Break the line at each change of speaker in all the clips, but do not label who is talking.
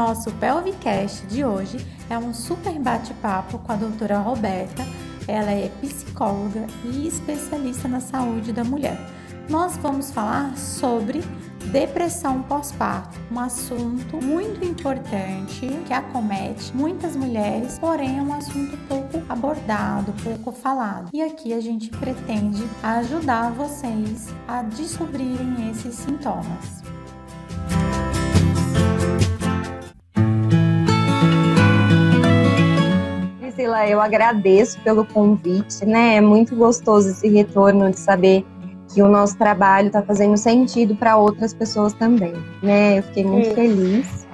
nosso Pelvicast de hoje é um super bate-papo com a doutora Roberta. Ela é psicóloga e especialista na saúde da mulher. Nós vamos falar sobre depressão pós-parto, um assunto muito importante que acomete muitas mulheres, porém é um assunto pouco abordado, pouco falado. E aqui a gente pretende ajudar vocês a descobrirem esses sintomas.
Priscila, eu agradeço pelo convite, né? É muito gostoso esse retorno de saber que o nosso trabalho está fazendo sentido para outras pessoas também, né? Eu fiquei muito Isso. feliz.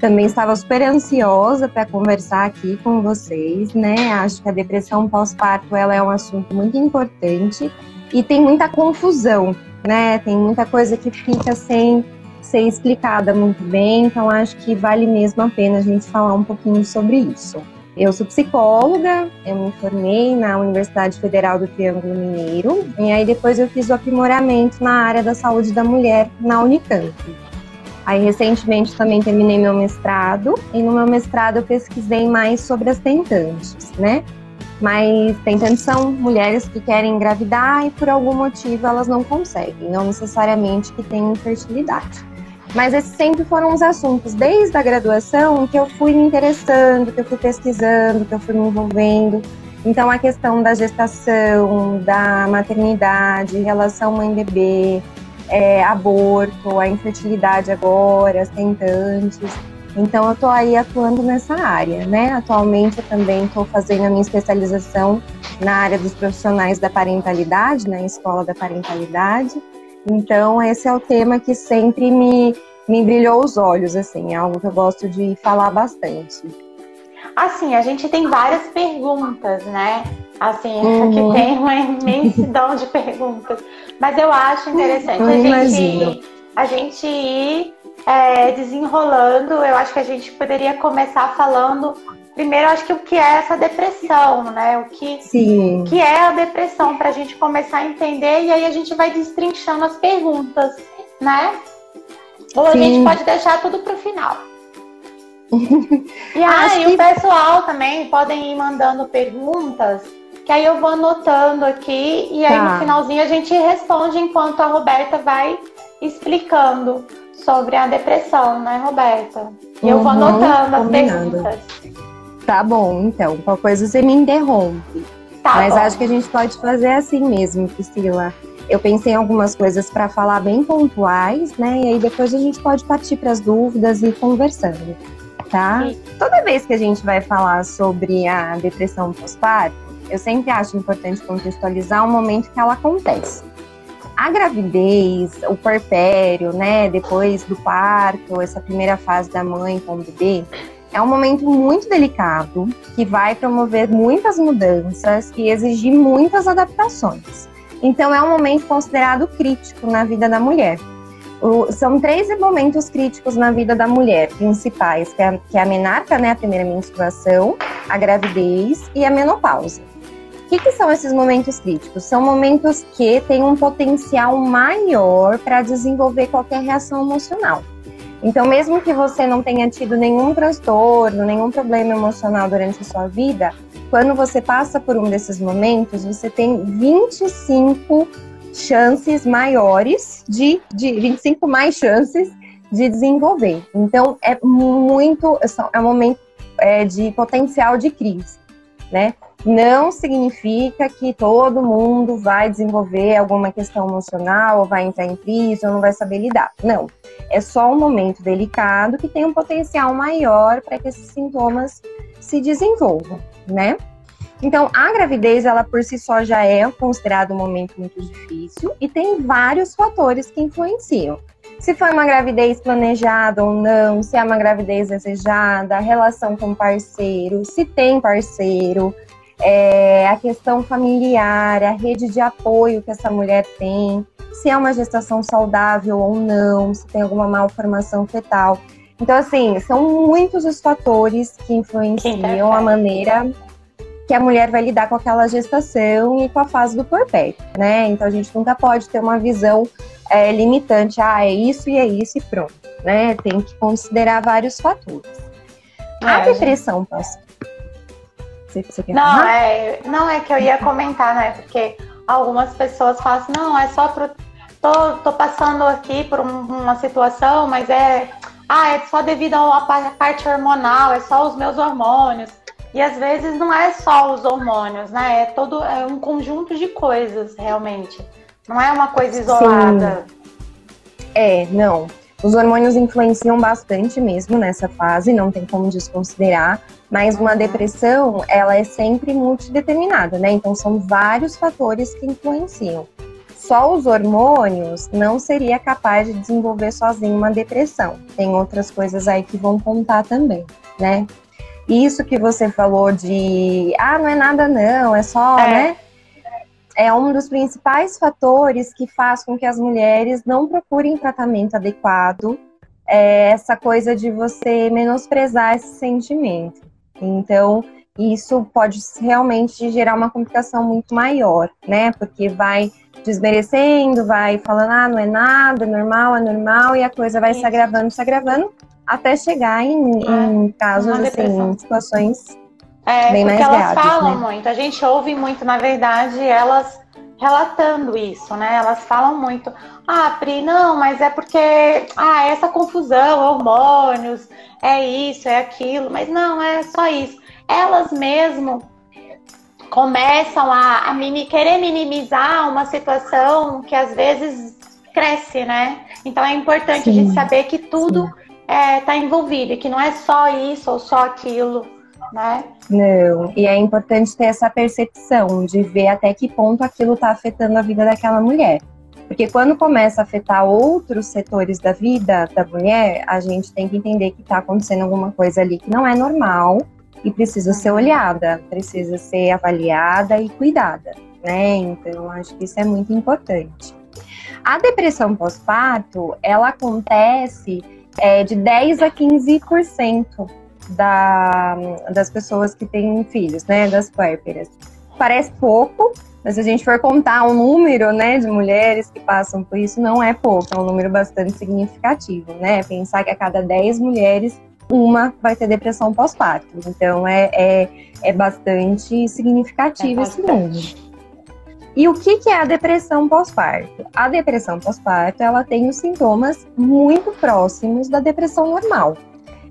Também estava super ansiosa para conversar aqui com vocês, né? Acho que a depressão pós-parto ela é um assunto muito importante e tem muita confusão, né? Tem muita coisa que fica sem ser explicada muito bem, então acho que vale mesmo a pena a gente falar um pouquinho sobre isso. Eu sou psicóloga, eu me formei na Universidade Federal do Triângulo Mineiro e aí depois eu fiz o aprimoramento na área da saúde da mulher na Unicamp. Aí recentemente também terminei meu mestrado e no meu mestrado eu pesquisei mais sobre as tentantes, né? Mas tentantes são mulheres que querem engravidar e por algum motivo elas não conseguem, não necessariamente que têm infertilidade. Mas esses sempre foram os assuntos, desde a graduação, que eu fui me interessando, que eu fui pesquisando, que eu fui me envolvendo. Então, a questão da gestação, da maternidade, relação mãe-bebê, é, aborto, a infertilidade agora, as tentantes. Então, eu estou aí atuando nessa área, né? Atualmente, eu também estou fazendo a minha especialização na área dos profissionais da parentalidade, na Escola da Parentalidade. Então, esse é o tema que sempre me, me brilhou os olhos, assim, é algo que eu gosto de falar bastante.
Assim, a gente tem várias perguntas, né? Assim, uhum. que tem uma imensidão de perguntas. Mas eu acho interessante a gente, a gente ir é, desenrolando. Eu acho que a gente poderia começar falando primeiro acho que o que é essa depressão, né? O que, Sim. que é a depressão, para a gente começar a entender e aí a gente vai destrinchando as perguntas, né? Ou a gente pode deixar tudo para o final. e aí que... o pessoal também podem ir mandando perguntas, que aí eu vou anotando aqui e aí tá. no finalzinho a gente responde enquanto a Roberta vai explicando sobre a depressão, né, Roberta? E uhum, eu vou uhum, anotando as perguntas.
Tá bom, então. Qualquer coisa você me interrompe. Tá Mas bom. acho que a gente pode fazer assim mesmo, Priscila. Eu pensei em algumas coisas para falar bem pontuais, né? E aí depois a gente pode partir para as dúvidas e ir conversando, tá? Sim. Toda vez que a gente vai falar sobre a depressão pós-parto, eu sempre acho importante contextualizar o momento que ela acontece. A gravidez, o porpério, né, depois do parto, essa primeira fase da mãe com o bebê, é um momento muito delicado que vai promover muitas mudanças e exigir muitas adaptações. Então, é um momento considerado crítico na vida da mulher. O, são três momentos críticos na vida da mulher principais, que é, que é a menarca, né, a primeira menstruação, a gravidez e a menopausa. O que, que são esses momentos críticos? São momentos que têm um potencial maior para desenvolver qualquer reação emocional. Então, mesmo que você não tenha tido nenhum transtorno, nenhum problema emocional durante a sua vida, quando você passa por um desses momentos, você tem 25 chances maiores de, de 25 mais chances de desenvolver. Então, é muito, é um momento é, de potencial de crise, né? Não significa que todo mundo vai desenvolver alguma questão emocional, ou vai entrar em crise, ou não vai saber lidar. Não é só um momento delicado que tem um potencial maior para que esses sintomas se desenvolvam, né? Então, a gravidez, ela por si só já é considerada um momento muito difícil e tem vários fatores que influenciam. Se foi uma gravidez planejada ou não, se é uma gravidez desejada, relação com parceiro, se tem parceiro, é, a questão familiar, a rede de apoio que essa mulher tem, se é uma gestação saudável ou não, se tem alguma malformação fetal. Então, assim, são muitos os fatores que influenciam a maneira que a mulher vai lidar com aquela gestação e com a fase do puerpério, né? Então a gente nunca pode ter uma visão é, limitante, ah, é isso e é isso e pronto, né? Tem que considerar vários fatores. É, a depressão pós
você, você quer não, é, não, é que eu ia comentar, né? Porque algumas pessoas falam assim, não, é só pro. Tô, tô passando aqui por um, uma situação, mas é. Ah, é só devido à parte hormonal, é só os meus hormônios. E às vezes não é só os hormônios, né? É todo é um conjunto de coisas, realmente. Não é uma coisa isolada.
Sim. É, não. Os hormônios influenciam bastante mesmo nessa fase, não tem como desconsiderar, mas uma depressão, ela é sempre multideterminada, né? Então são vários fatores que influenciam. Só os hormônios não seria capaz de desenvolver sozinho uma depressão. Tem outras coisas aí que vão contar também, né? Isso que você falou de, ah, não é nada não, é só, é. né? é um dos principais fatores que faz com que as mulheres não procurem tratamento adequado. É essa coisa de você menosprezar esse sentimento. Então, isso pode realmente gerar uma complicação muito maior, né? Porque vai desmerecendo, vai falando, ah, não é nada, é normal, é normal, e a coisa vai se agravando, se agravando, até chegar em, é, em casos, assim, em situações
é, Bem porque elas falam né? muito, a gente ouve muito, na verdade, elas relatando isso, né? Elas falam muito, ah, Pri, não, mas é porque, ah, essa confusão, hormônios, é isso, é aquilo, mas não, é só isso. Elas mesmo começam a, a mini, querer minimizar uma situação que às vezes cresce, né? Então é importante Sim. a gente saber que tudo está é, tá envolvido, e que não é só isso ou só aquilo né?
Não, e é importante ter essa percepção de ver até que ponto aquilo está afetando a vida daquela mulher. Porque quando começa a afetar outros setores da vida da mulher, a gente tem que entender que está acontecendo alguma coisa ali que não é normal e precisa ser uhum. olhada, precisa ser avaliada e cuidada, né? Então, acho que isso é muito importante. A depressão pós-parto, ela acontece é, de 10 a 15% da, das pessoas que têm filhos, né, das puérperas. Parece pouco, mas se a gente for contar um número, né, de mulheres que passam por isso, não é pouco, é um número bastante significativo, né? Pensar que a cada 10 mulheres, uma vai ter depressão pós-parto. Então, é, é, é bastante significativo é esse número. E o que, que é a depressão pós-parto? A depressão pós-parto, ela tem os sintomas muito próximos da depressão normal.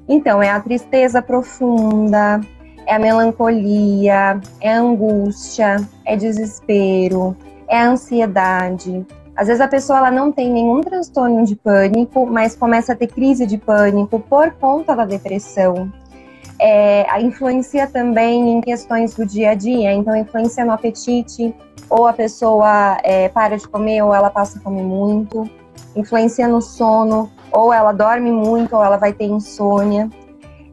Então, é a tristeza profunda, é a melancolia, é a angústia, é desespero, é a ansiedade. Às vezes a pessoa ela não tem nenhum transtorno de pânico, mas começa a ter crise de pânico por conta da depressão. É, influencia também em questões do dia a dia, então influencia no apetite, ou a pessoa é, para de comer, ou ela passa a comer muito, influencia no sono, ou ela dorme muito, ou ela vai ter insônia.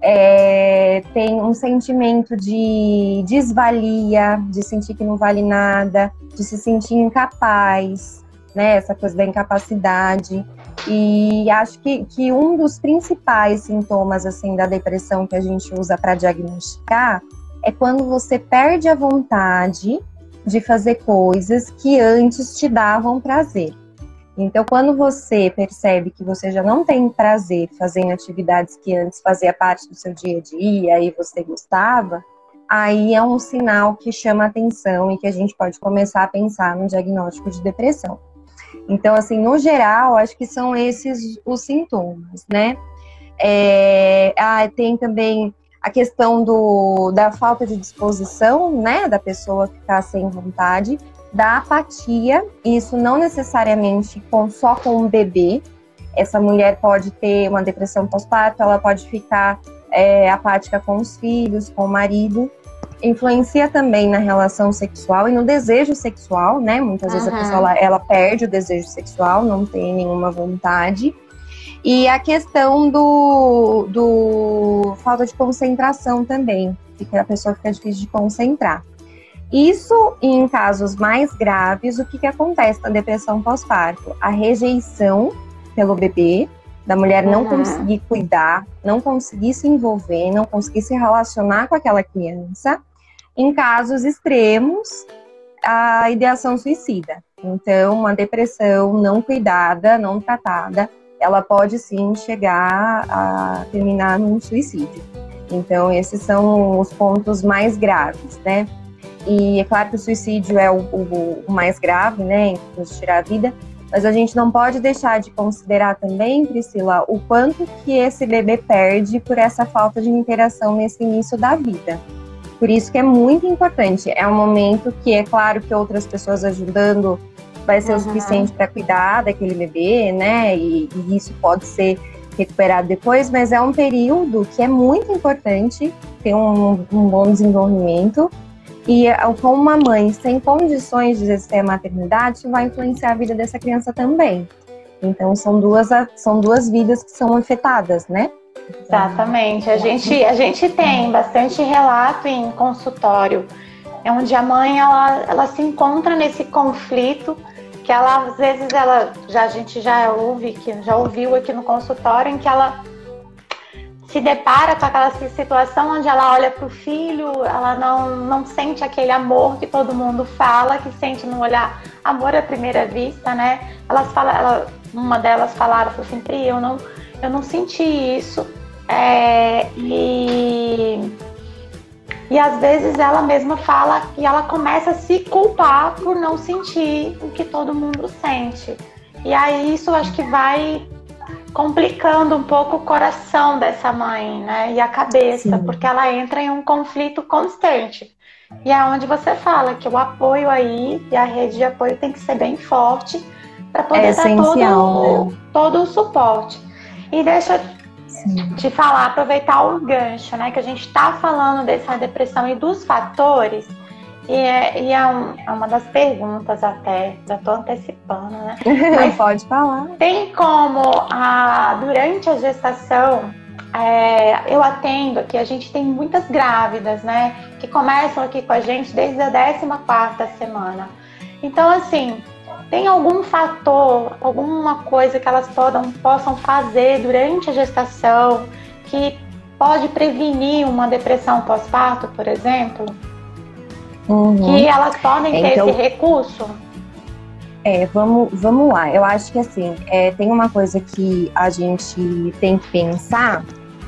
É, tem um sentimento de desvalia, de sentir que não vale nada, de se sentir incapaz, né? Essa coisa da incapacidade. E acho que, que um dos principais sintomas assim da depressão que a gente usa para diagnosticar é quando você perde a vontade de fazer coisas que antes te davam prazer. Então, quando você percebe que você já não tem prazer fazendo atividades que antes fazia parte do seu dia a dia e você gostava, aí é um sinal que chama atenção e que a gente pode começar a pensar no diagnóstico de depressão. Então, assim, no geral, acho que são esses os sintomas, né? É, ah, tem também a questão do, da falta de disposição, né, da pessoa ficar sem vontade, da apatia, isso não necessariamente com, só com um bebê. Essa mulher pode ter uma depressão pós-parto, ela pode ficar é, apática com os filhos, com o marido. Influencia também na relação sexual e no desejo sexual, né? Muitas uhum. vezes a pessoa ela, ela perde o desejo sexual, não tem nenhuma vontade. E a questão do, do falta de concentração também, que a pessoa fica difícil de concentrar. Isso, em casos mais graves, o que, que acontece na depressão pós-parto? A rejeição pelo bebê, da mulher não uhum. conseguir cuidar, não conseguir se envolver, não conseguir se relacionar com aquela criança. em casos extremos, a ideação suicida. Então, uma depressão não cuidada, não tratada, ela pode sim chegar a terminar num suicídio. Então, esses são os pontos mais graves, né? E é claro que o suicídio é o, o, o mais grave, né, em de tirar a vida, mas a gente não pode deixar de considerar também, Priscila, o quanto que esse bebê perde por essa falta de interação nesse início da vida. Por isso que é muito importante. É um momento que é claro que outras pessoas ajudando vai ser uhum. o suficiente para cuidar daquele bebê, né? E, e, isso pode ser recuperado depois, mas é um período que é muito importante ter um, um bom desenvolvimento. E com uma mãe sem condições de exercer a maternidade, vai influenciar a vida dessa criança também. Então são duas, são duas vidas que são afetadas, né?
Exatamente. A gente, a gente tem bastante relato em consultório, é onde a mãe ela, ela se encontra nesse conflito que ela às vezes ela já a gente já ouve que já ouviu aqui no consultório em que ela se depara com aquela situação onde ela olha para o filho, ela não, não sente aquele amor que todo mundo fala, que sente no olhar amor à primeira vista, né? Elas falam, ela, uma delas falaram assim, Pri, eu não, eu não senti isso. É, e e às vezes ela mesma fala e ela começa a se culpar por não sentir o que todo mundo sente. E aí isso acho que vai complicando um pouco o coração dessa mãe, né? E a cabeça, Sim. porque ela entra em um conflito constante. E é onde você fala que o apoio aí e a rede de apoio tem que ser bem forte para poder é dar todo, todo o suporte. E deixa te falar, aproveitar o gancho, né? Que a gente está falando dessa depressão e dos fatores. E é, e é, um, é uma das perguntas até, já estou antecipando, né?
Mas Pode falar.
Tem como, a, durante a gestação, é, eu atendo aqui, a gente tem muitas grávidas, né? Que começam aqui com a gente desde a 14 semana. Então, assim, tem algum fator, alguma coisa que elas podam, possam fazer durante a gestação que pode prevenir uma depressão pós-parto, por exemplo? Uhum. Que elas podem ter então, esse recurso?
É, vamos, vamos lá. Eu acho que assim, é, tem uma coisa que a gente tem que pensar,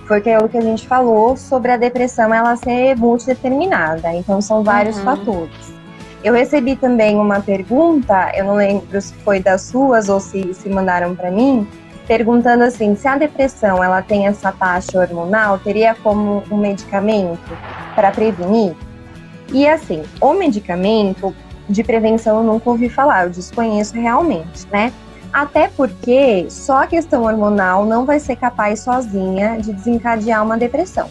porque é o que a gente falou sobre a depressão ela ser multideterminada. Então são vários uhum. fatores. Eu recebi também uma pergunta, eu não lembro se foi das suas ou se, se mandaram para mim, perguntando assim, se a depressão ela tem essa taxa hormonal, teria como um medicamento para prevenir? E assim, o medicamento de prevenção eu nunca ouvi falar, eu desconheço realmente, né? Até porque só a questão hormonal não vai ser capaz sozinha de desencadear uma depressão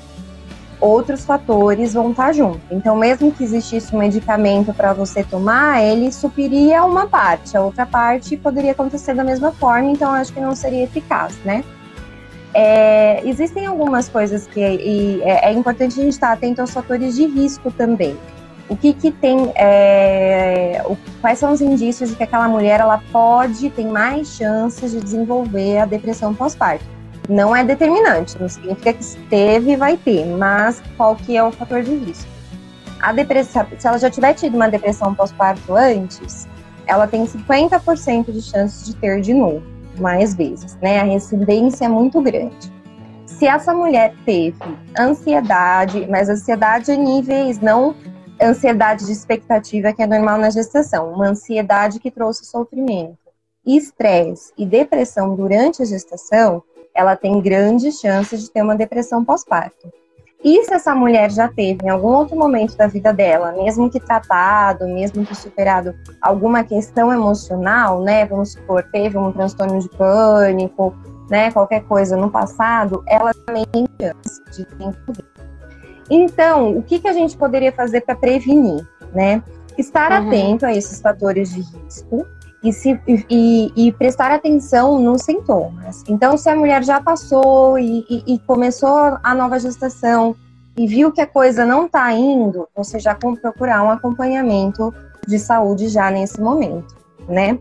outros fatores vão estar junto. Então, mesmo que existisse um medicamento para você tomar, ele supriria uma parte, a outra parte poderia acontecer da mesma forma, então acho que não seria eficaz, né? É, existem algumas coisas que é, é, importante a gente estar atento aos fatores de risco também. O que, que tem, é, o, quais são os indícios de que aquela mulher ela pode, tem mais chances de desenvolver a depressão pós-parto? não é determinante, não significa que teve e vai ter, mas qual que é o fator de risco? A depressão, se ela já tiver tido uma depressão pós-parto antes, ela tem 50% de chances de ter de novo, mais vezes, né? A recidência é muito grande. Se essa mulher teve ansiedade, mas ansiedade a níveis não ansiedade de expectativa que é normal na gestação, uma ansiedade que trouxe sofrimento, estresse e depressão durante a gestação, ela tem grandes chances de ter uma depressão pós-parto. E se essa mulher já teve em algum outro momento da vida dela, mesmo que tratado, mesmo que superado alguma questão emocional, né? Vamos supor, teve um transtorno de pânico, né? Qualquer coisa no passado, ela também tem chance de desenvolver. Então, o que, que a gente poderia fazer para prevenir, né? Estar uhum. atento a esses fatores de risco, e, se, e, e, prestar atenção nos sintomas. Então, se a mulher já passou e, e, começou a nova gestação e viu que a coisa não está indo, você já procurar um acompanhamento de saúde já nesse momento, né?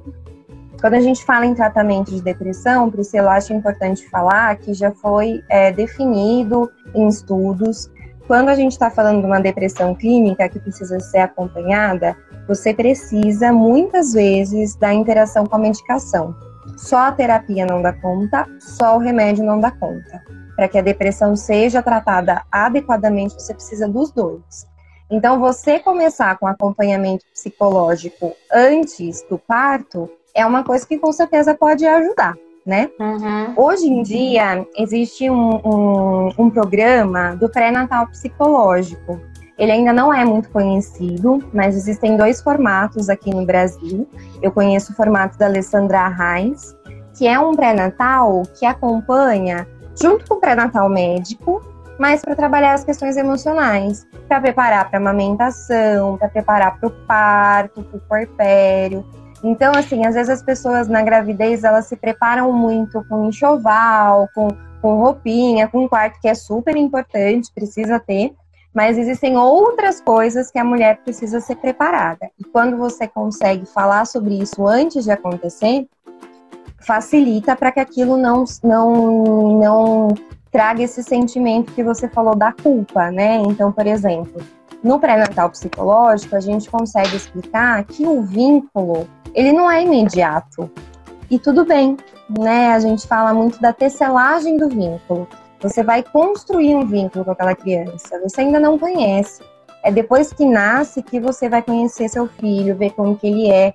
Quando a gente fala em tratamento de depressão, Priscila, acho importante falar que já foi é, definido em estudos quando a gente está falando de uma depressão clínica que precisa ser acompanhada, você precisa muitas vezes da interação com a medicação. Só a terapia não dá conta, só o remédio não dá conta. Para que a depressão seja tratada adequadamente, você precisa dos dois. Então, você começar com acompanhamento psicológico antes do parto é uma coisa que com certeza pode ajudar né? Uhum. Hoje em dia, existe um, um, um programa do pré-natal psicológico. Ele ainda não é muito conhecido, mas existem dois formatos aqui no Brasil. Eu conheço o formato da Alessandra Reis, que é um pré-natal que acompanha, junto com o pré-natal médico, mas para trabalhar as questões emocionais, para preparar para amamentação, para preparar para o parto, para o porpério. Então, assim, às vezes as pessoas na gravidez elas se preparam muito com enxoval, com, com roupinha, com quarto, que é super importante, precisa ter. Mas existem outras coisas que a mulher precisa ser preparada. E quando você consegue falar sobre isso antes de acontecer, facilita para que aquilo não, não, não traga esse sentimento que você falou da culpa, né? Então, por exemplo, no pré-natal psicológico, a gente consegue explicar que o vínculo ele não é imediato. E tudo bem, né? A gente fala muito da tecelagem do vínculo. Você vai construir um vínculo com aquela criança. Você ainda não conhece. É depois que nasce que você vai conhecer seu filho, ver como que ele é.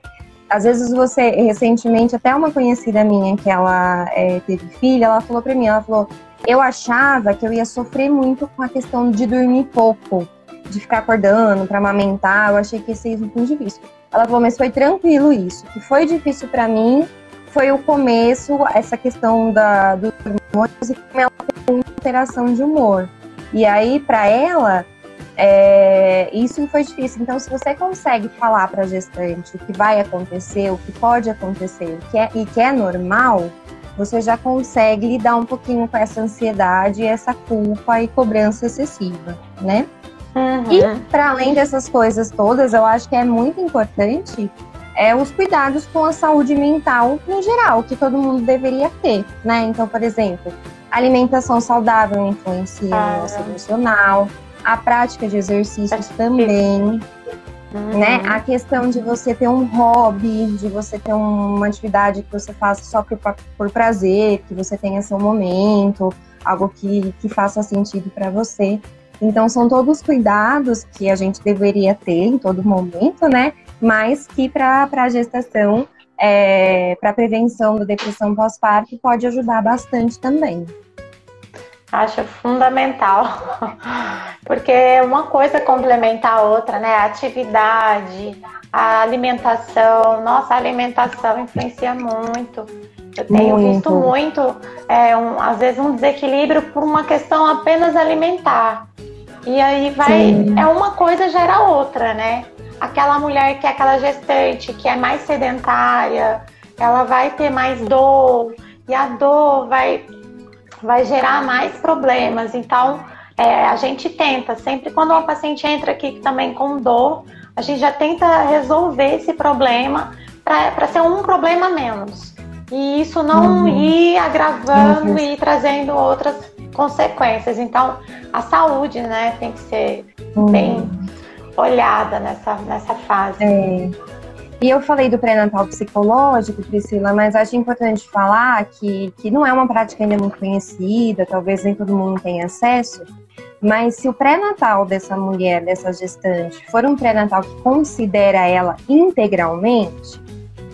Às vezes você, recentemente, até uma conhecida minha que ela é, teve filha, ela falou para mim, ela falou, eu achava que eu ia sofrer muito com a questão de dormir pouco, de ficar acordando para amamentar. Eu achei que ia ser muito difícil. Ela falou, mas foi tranquilo isso. O que foi difícil para mim foi o começo, essa questão da, dos hormônios e como ela tem muita interação de humor. E aí, para ela, é, isso foi difícil. Então, se você consegue falar para a gestante o que vai acontecer, o que pode acontecer o que é, e que é normal, você já consegue lidar um pouquinho com essa ansiedade, essa culpa e cobrança excessiva, né? Uhum. E para além dessas coisas todas, eu acho que é muito importante é os cuidados com a saúde mental no geral, que todo mundo deveria ter, né? Então, por exemplo, alimentação saudável influencia ah. no nosso emocional, a prática de exercícios também, uhum. né? A questão de você ter um hobby, de você ter uma atividade que você faça só por, por prazer, que você tenha seu momento, algo que, que faça sentido para você. Então, são todos cuidados que a gente deveria ter em todo momento, né? Mas que para a gestação, é, para prevenção da depressão pós-parto, pode ajudar bastante também.
Acho fundamental, porque uma coisa complementa a outra, né? A atividade, a alimentação. Nossa, a alimentação influencia muito. Eu tenho muito. visto muito, é, um, às vezes, um desequilíbrio por uma questão apenas alimentar. E aí vai. Sim. É uma coisa gera outra, né? Aquela mulher que é aquela gestante, que é mais sedentária, ela vai ter mais dor, e a dor vai, vai gerar mais problemas. Então, é, a gente tenta, sempre quando uma paciente entra aqui também com dor, a gente já tenta resolver esse problema para ser um problema menos. E isso não uhum. ir agravando uhum. e trazendo outras consequências. Então, a saúde, né, tem que ser hum. bem olhada nessa, nessa fase.
É. E eu falei do pré-natal psicológico, Priscila, mas acho importante falar que, que não é uma prática ainda muito conhecida, talvez nem todo mundo tenha acesso, mas se o pré-natal dessa mulher, dessa gestante, for um pré-natal que considera ela integralmente,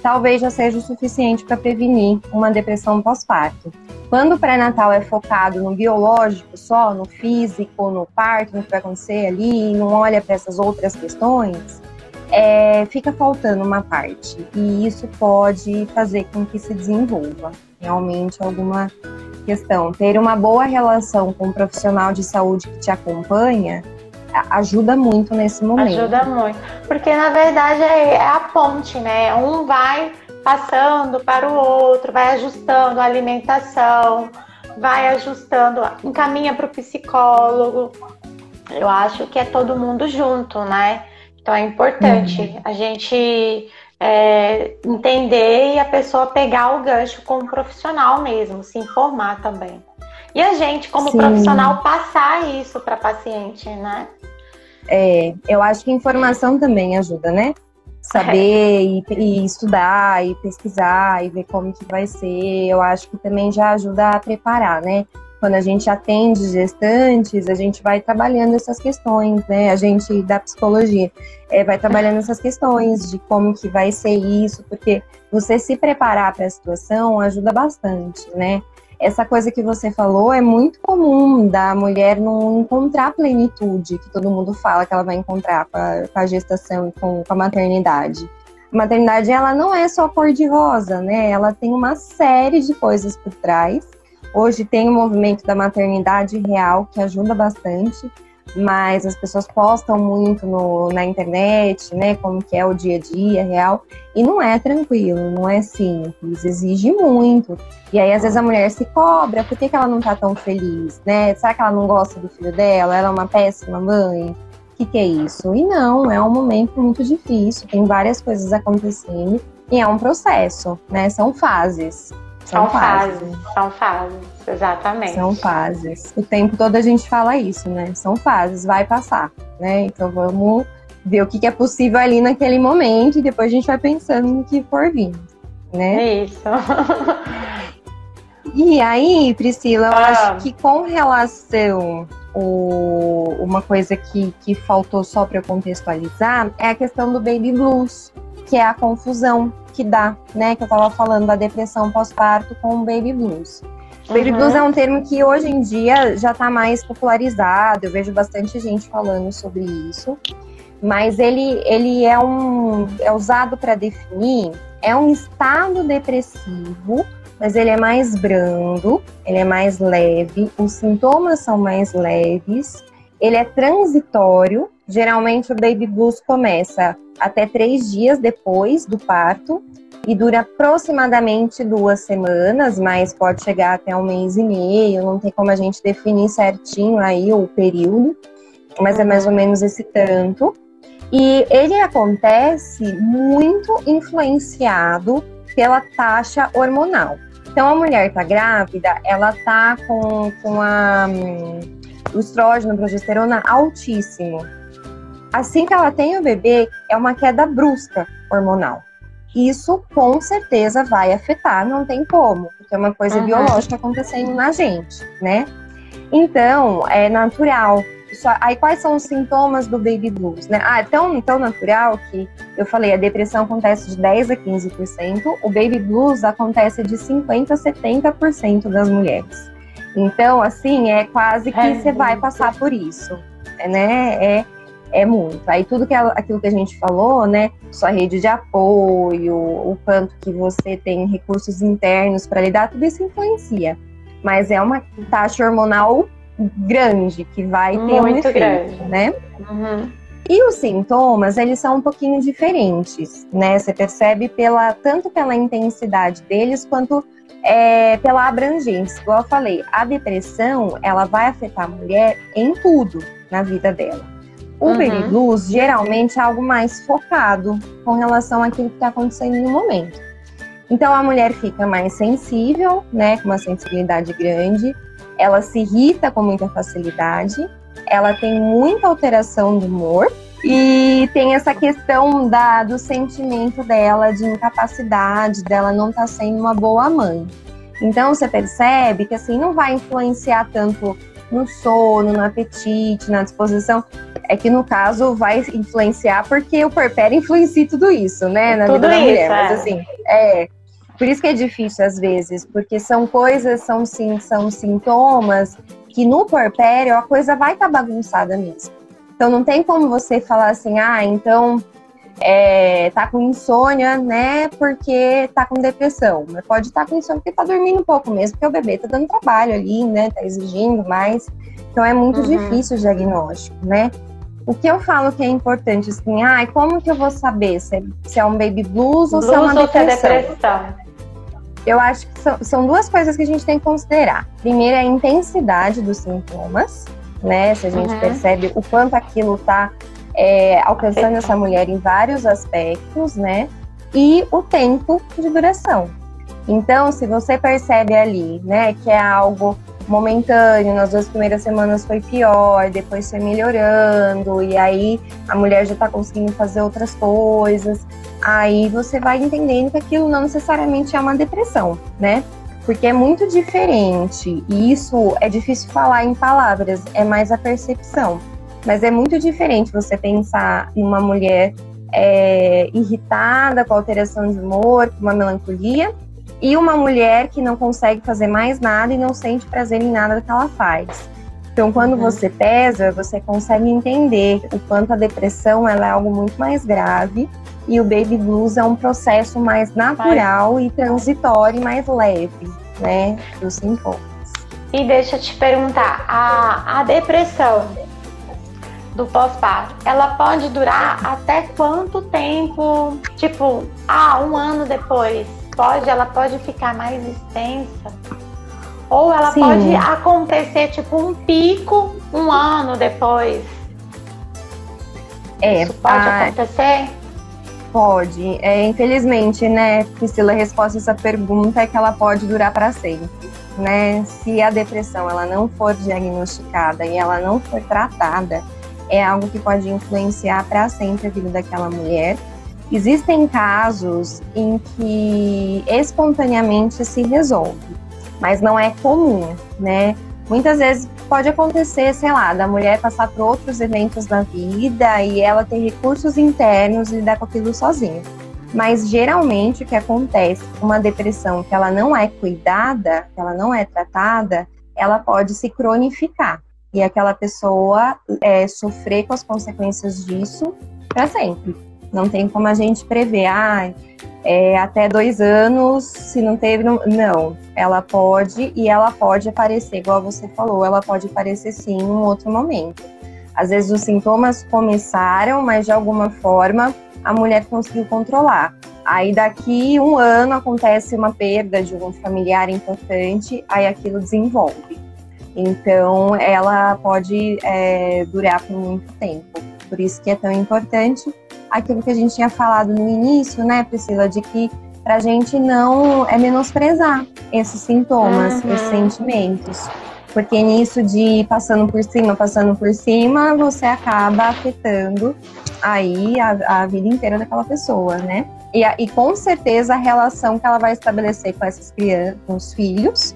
talvez já seja o suficiente para prevenir uma depressão pós-parto. Quando o pré-natal é focado no biológico só, no físico, no parto, no que vai acontecer ali, e não olha para essas outras questões, é, fica faltando uma parte. E isso pode fazer com que se desenvolva realmente alguma questão. Ter uma boa relação com o profissional de saúde que te acompanha ajuda muito nesse momento.
Ajuda muito. Porque na verdade é, é a ponte, né? Um vai passando para o outro, vai ajustando a alimentação, vai ajustando, encaminha para o psicólogo. Eu acho que é todo mundo junto, né? Então é importante uhum. a gente é, entender e a pessoa pegar o gancho com o profissional mesmo, se informar também. E a gente, como Sim. profissional, passar isso para paciente, né?
É, eu acho que informação também ajuda, né? Saber é. e, e, estudar e pesquisar e ver como que vai ser, eu acho que também já ajuda a preparar, né? Quando a gente atende gestantes, a gente vai trabalhando essas questões, né? A gente da psicologia é, vai trabalhando essas questões de como que vai ser isso, porque você se preparar para a situação ajuda bastante, né? Essa coisa que você falou é muito comum da mulher não encontrar plenitude, que todo mundo fala que ela vai encontrar com a, com a gestação e com, com, a maternidade. A maternidade, ela não é só cor de rosa, né? Ela tem uma série de coisas por trás. Hoje tem o movimento da maternidade real, que ajuda bastante mas as pessoas postam muito no, na internet, né, como que é o dia a dia real, e não é tranquilo, não é simples, exige muito. E aí, às vezes, a mulher se cobra, por que, que ela não tá tão feliz, né? Será que ela não gosta do filho dela? Ela é uma péssima mãe? O que, que é isso? E não, é um momento muito difícil, tem várias coisas acontecendo, e é um processo, né? São fases.
São, são fases. fases. São fases, exatamente.
São fases. O tempo todo a gente fala isso, né? São fases, vai passar, né? Então vamos ver o que é possível ali naquele momento e depois a gente vai pensando no que for vindo, né?
Isso.
E aí, Priscila, eu ah. acho que com relação o, uma coisa que, que faltou só para contextualizar é a questão do baby blues, que é a confusão que dá, né? Que eu tava falando da depressão pós-parto com o baby blues. Uhum. Baby blues é um termo que hoje em dia já está mais popularizado, eu vejo bastante gente falando sobre isso. Mas ele, ele é, um, é usado para definir, é um estado depressivo, mas ele é mais brando, ele é mais leve, os sintomas são mais leves, ele é transitório. Geralmente o baby blues começa até três dias depois do parto e dura aproximadamente duas semanas, mas pode chegar até um mês e meio, não tem como a gente definir certinho aí o período, mas é mais ou menos esse tanto. E ele acontece muito influenciado pela taxa hormonal. Então, a mulher está grávida, ela tá com, com a, um, o estrógeno, progesterona altíssimo assim que ela tem o bebê, é uma queda brusca hormonal. Isso com certeza vai afetar, não tem como, porque é uma coisa uhum. biológica acontecendo na gente, né? Então, é natural. Isso, aí, quais são os sintomas do baby blues, né? Ah, é tão, tão natural que eu falei, a depressão acontece de 10 a 15%, o baby blues acontece de 50 a 70% das mulheres. Então, assim, é quase que é, você vai passar por isso, né? É, é muito. Aí tudo que aquilo que a gente falou, né, sua rede de apoio, o quanto que você tem recursos internos para lidar, tudo isso influencia. Mas é uma taxa hormonal grande que vai ter muito um efeito, grande. né? Uhum. E os sintomas, eles são um pouquinho diferentes, né? Você percebe pela tanto pela intensidade deles quanto é, pela abrangência. Igual eu falei, a depressão, ela vai afetar a mulher em tudo na vida dela. O uhum. baby blues geralmente é algo mais focado com relação àquilo que está acontecendo no momento. Então a mulher fica mais sensível, né, com uma sensibilidade grande, ela se irrita com muita facilidade, ela tem muita alteração do humor e tem essa questão da, do sentimento dela de incapacidade, dela não estar tá sendo uma boa mãe. Então você percebe que assim não vai influenciar tanto no sono, no apetite, na disposição. É que no caso vai influenciar porque o porpério influencia tudo isso, né, na tudo vida da mulher. Mas é. assim, é. Por isso que é difícil às vezes, porque são coisas, são sim, são sintomas que no porpério a coisa vai estar tá bagunçada mesmo. Então não tem como você falar assim, ah, então é, tá com insônia, né? Porque tá com depressão. Mas pode estar tá com insônia porque tá dormindo um pouco mesmo, porque o bebê tá dando trabalho ali, né? Tá exigindo mais. Então é muito uhum. difícil o diagnóstico, né? O que eu falo que é importante, assim, ah, como que eu vou saber se é, se é um baby blues, blues ou se é uma depressão? É depressão? Eu acho que são, são duas coisas que a gente tem que considerar. Primeiro é a intensidade dos sintomas, né? Se a gente uhum. percebe o quanto aquilo tá é, alcançando essa mulher em vários aspectos, né? E o tempo de duração. Então, se você percebe ali, né, que é algo momentâneo, nas duas primeiras semanas foi pior, depois foi melhorando, e aí a mulher já está conseguindo fazer outras coisas. Aí você vai entendendo que aquilo não necessariamente é uma depressão, né? Porque é muito diferente, e isso é difícil falar em palavras, é mais a percepção. Mas é muito diferente você pensar em uma mulher é, irritada, com alteração de humor, com uma melancolia, e uma mulher que não consegue fazer mais nada e não sente prazer em nada que ela faz. Então, quando uhum. você pesa, você consegue entender o quanto a depressão ela é algo muito mais grave e o baby blues é um processo mais natural e transitório e mais leve, né, dos sintomas.
E deixa eu te perguntar, a, a depressão do pós-parto, ela pode durar até quanto tempo? Tipo, ah, um ano depois, pode, ela pode ficar mais extensa. Ou ela Sim. pode acontecer tipo um pico um ano depois.
É,
Isso pode a... acontecer?
Pode. É, infelizmente, né, Priscila, a resposta a essa pergunta é que ela pode durar para sempre. Né? Se a depressão ela não for diagnosticada e ela não for tratada, é algo que pode influenciar para sempre a vida daquela mulher Existem casos em que espontaneamente se resolve, mas não é comum, né? Muitas vezes pode acontecer, sei lá, da mulher passar por outros eventos da vida e ela ter recursos internos e lidar com aquilo sozinha. Mas geralmente o que acontece uma depressão que ela não é cuidada, que ela não é tratada, ela pode se cronificar e aquela pessoa é, sofrer com as consequências disso para sempre. Não tem como a gente prever, ah, é, até dois anos, se não teve. Não, não, ela pode e ela pode aparecer, igual você falou, ela pode aparecer sim em um outro momento. Às vezes os sintomas começaram, mas de alguma forma a mulher conseguiu controlar. Aí daqui um ano acontece uma perda de um familiar importante, aí aquilo desenvolve. Então ela pode é, durar por muito tempo. Por isso que é tão importante aquilo que a gente tinha falado no início, né, Priscila, de que para a gente não é menosprezar esses sintomas, uhum. esses sentimentos. Porque nisso de passando por cima, passando por cima, você acaba afetando aí a, a vida inteira daquela pessoa, né? E, e, com certeza a relação que ela vai estabelecer com essas crianças, com os filhos,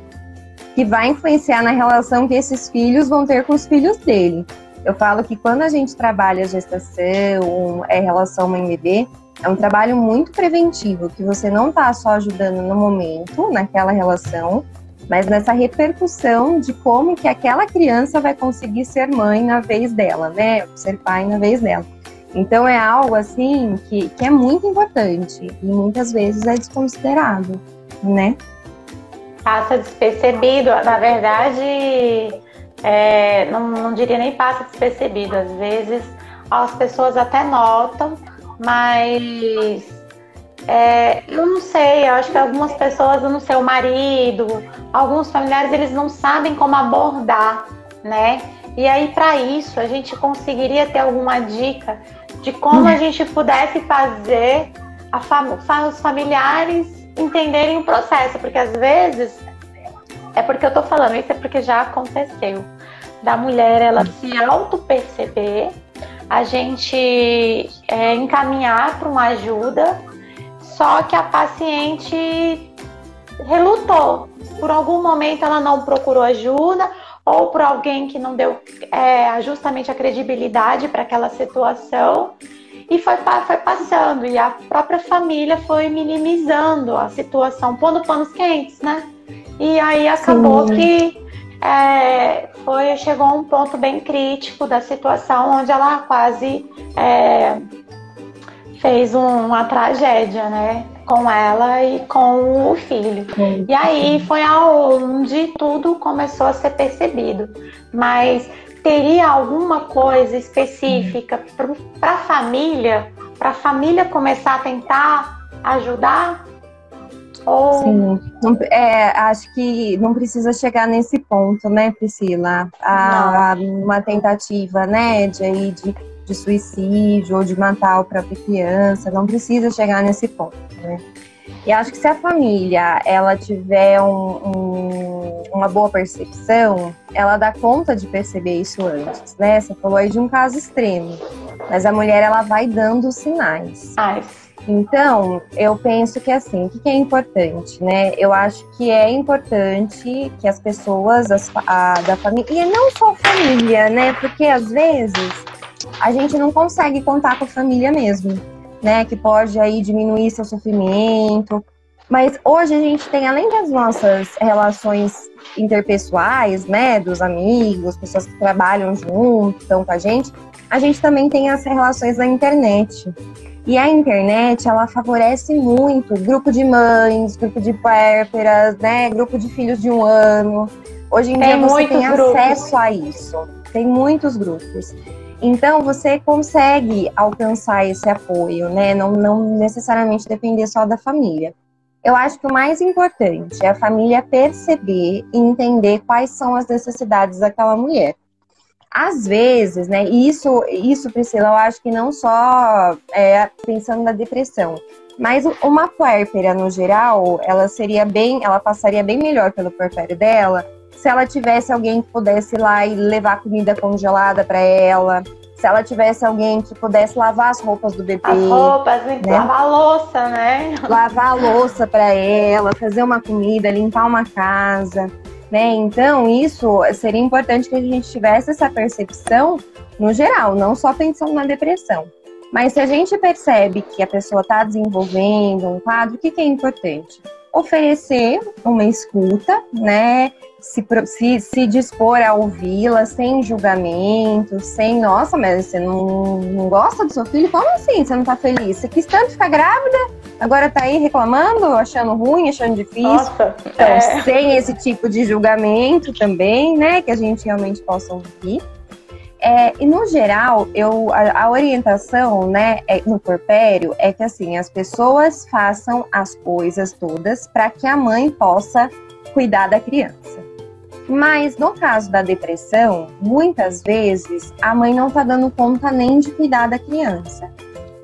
que vai influenciar na relação que esses filhos vão ter com os filhos dele. Eu falo que quando a gente trabalha gestação, é relação mãe-bebê, é um trabalho muito preventivo, que você não está só ajudando no momento, naquela relação, mas nessa repercussão de como que aquela criança vai conseguir ser mãe na vez dela, né? Ser pai na vez dela. Então é algo assim que, que é muito importante e muitas vezes é desconsiderado, né?
Passa despercebido. Na verdade, é, não, não diria nem passa despercebido. Às vezes as pessoas até notam, mas é, eu não sei, eu acho que algumas pessoas, eu não sei, o marido, alguns familiares, eles não sabem como abordar, né? E aí, para isso, a gente conseguiria ter alguma dica de como a gente pudesse fazer a os familiares entenderem o processo, porque às vezes é porque eu tô falando isso, é porque já aconteceu. Da mulher ela se auto-perceber, a gente é, encaminhar para uma ajuda, só que a paciente relutou. Por algum momento ela não procurou ajuda, ou por alguém que não deu é, justamente a credibilidade para aquela situação. E foi, foi passando, e a própria família foi minimizando a situação, pondo panos quentes, né? E aí acabou Sim. que é, foi, chegou a um ponto bem crítico da situação, onde ela quase é, fez um, uma tragédia, né? Com ela e com o filho. E aí foi aonde tudo começou a ser percebido. Mas teria alguma coisa específica para a família, para a família começar a tentar ajudar?
Ou... Sim, é, acho que não precisa chegar nesse ponto, né, Priscila? A, uma tentativa, né, de, de, de, suicídio ou de matar a própria criança, não precisa chegar nesse ponto, né? E acho que se a família ela tiver um, um, uma boa percepção, ela dá conta de perceber isso antes, né? Você falou aí de um caso extremo, mas a mulher ela vai dando sinais.
Ai.
Então, eu penso que assim, o que é importante, né? Eu acho que é importante que as pessoas as, a, da família, e não só a família, né? Porque às vezes a gente não consegue contar com a família mesmo, né? Que pode aí diminuir seu sofrimento. Mas hoje a gente tem, além das nossas relações interpessoais, né? Dos amigos, pessoas que trabalham junto, estão com a gente, a gente também tem as relações na internet. E a internet, ela favorece muito grupo de mães, grupo de puérperas, né? Grupo de filhos de um ano. Hoje em tem dia você tem grupos. acesso a isso. Tem muitos grupos. Então você consegue alcançar esse apoio, né? Não, não necessariamente depender só da família. Eu acho que o mais importante é a família perceber e entender quais são as necessidades daquela mulher. Às vezes, né, isso, isso, Priscila, eu acho que não só é, pensando na depressão, mas uma puérpera, no geral, ela seria bem, ela passaria bem melhor pelo puerpério dela se ela tivesse alguém que pudesse ir lá e levar comida congelada para ela, se ela tivesse alguém que pudesse lavar as roupas do bebê.
As roupas, né? lavar a louça, né?
Lavar a louça para ela, fazer uma comida, limpar uma casa. Né? Então, isso seria importante que a gente tivesse essa percepção no geral, não só pensando na depressão. Mas se a gente percebe que a pessoa está desenvolvendo um quadro, o que, que é importante? Oferecer uma escuta, né? Se, se, se dispor a ouvi-la sem julgamento, sem, nossa, mas você não, não gosta do seu filho? Como assim você não está feliz? Você quis tanto ficar grávida? agora tá aí reclamando, achando ruim, achando difícil. Nossa, então, é. sem esse tipo de julgamento também, né? Que a gente realmente possa ouvir. É, e no geral, eu, a, a, orientação né, é, no porpério é que assim, as pessoas façam as coisas todas para que a mãe possa cuidar da criança. Mas no caso da depressão, muitas vezes a mãe não está dando conta nem de cuidar da criança.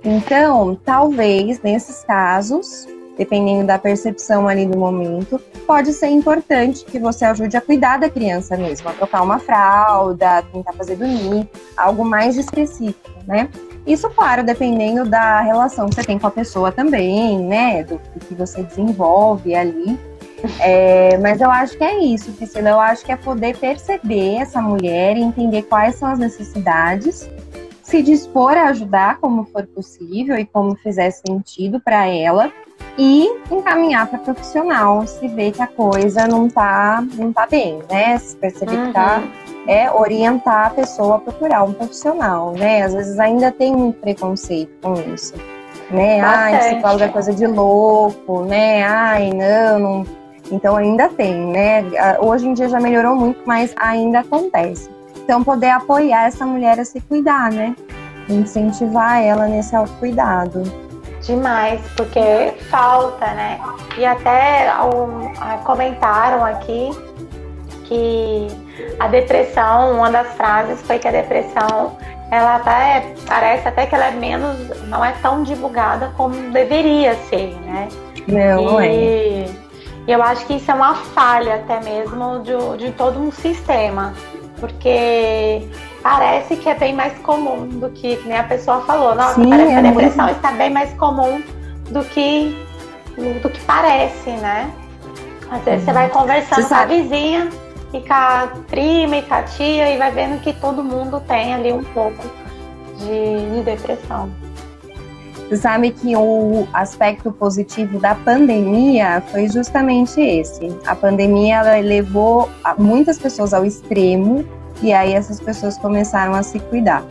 Então, talvez nesses casos, dependendo da percepção ali do momento, pode ser importante que você ajude a cuidar da criança mesmo, a trocar uma fralda, tentar fazer dormir, algo mais específico, né? Isso, claro, dependendo da relação que você tem com a pessoa também, né? Do, do que você desenvolve ali. É, mas eu acho que é isso, Priscila. Eu acho que é poder perceber essa mulher e entender quais são as necessidades se dispor a ajudar como for possível e como fizer sentido para ela e encaminhar para profissional se vê que a coisa não tá não tá bem, né? Se perceber uhum. que tá uhum. é orientar a pessoa a procurar um profissional, né? Às vezes ainda tem muito preconceito com isso, né? Bastante. Ai, psicólogo é coisa de louco, né? Ai, não, não. Então ainda tem, né? Hoje em dia já melhorou muito, mas ainda acontece. Então, poder apoiar essa mulher a se cuidar, né? Incentivar ela nesse autocuidado.
Demais, porque falta, né? E até um, comentaram aqui que a depressão, uma das frases foi que a depressão, ela até parece até que ela é menos, não é tão divulgada como deveria ser, né?
Não, e, é.
E eu acho que isso é uma falha até mesmo de, de todo um sistema porque parece que é bem mais comum do que, que nem a pessoa falou. Nossa, Sim, parece é que a depressão muito... está bem mais comum do que, do que parece, né? Às vezes uhum. você vai conversando você com a vizinha e com a prima e com a tia e vai vendo que todo mundo tem ali um pouco de, de depressão.
Você sabe que o aspecto positivo da pandemia foi justamente esse. A pandemia ela levou muitas pessoas ao extremo e aí essas pessoas começaram a se cuidar.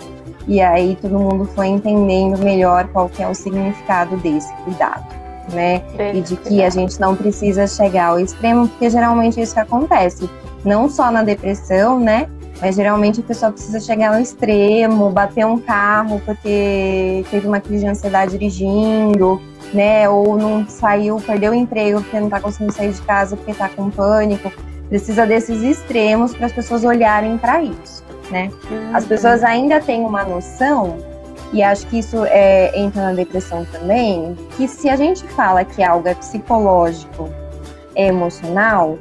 E aí todo mundo foi entendendo melhor qual que é o significado desse cuidado, né? e de que a gente não precisa chegar ao extremo, porque geralmente é isso acontece. Não só na depressão, né? Mas geralmente a pessoa precisa chegar no extremo, bater um carro porque teve uma crise de ansiedade dirigindo, né? Ou não saiu, perdeu o emprego porque não está conseguindo sair de casa porque está com pânico. Precisa desses extremos para as pessoas olharem para isso, né? Uhum. As pessoas ainda têm uma noção e acho que isso é, entra na depressão também, que se a gente fala que algo é psicológico, é emocional,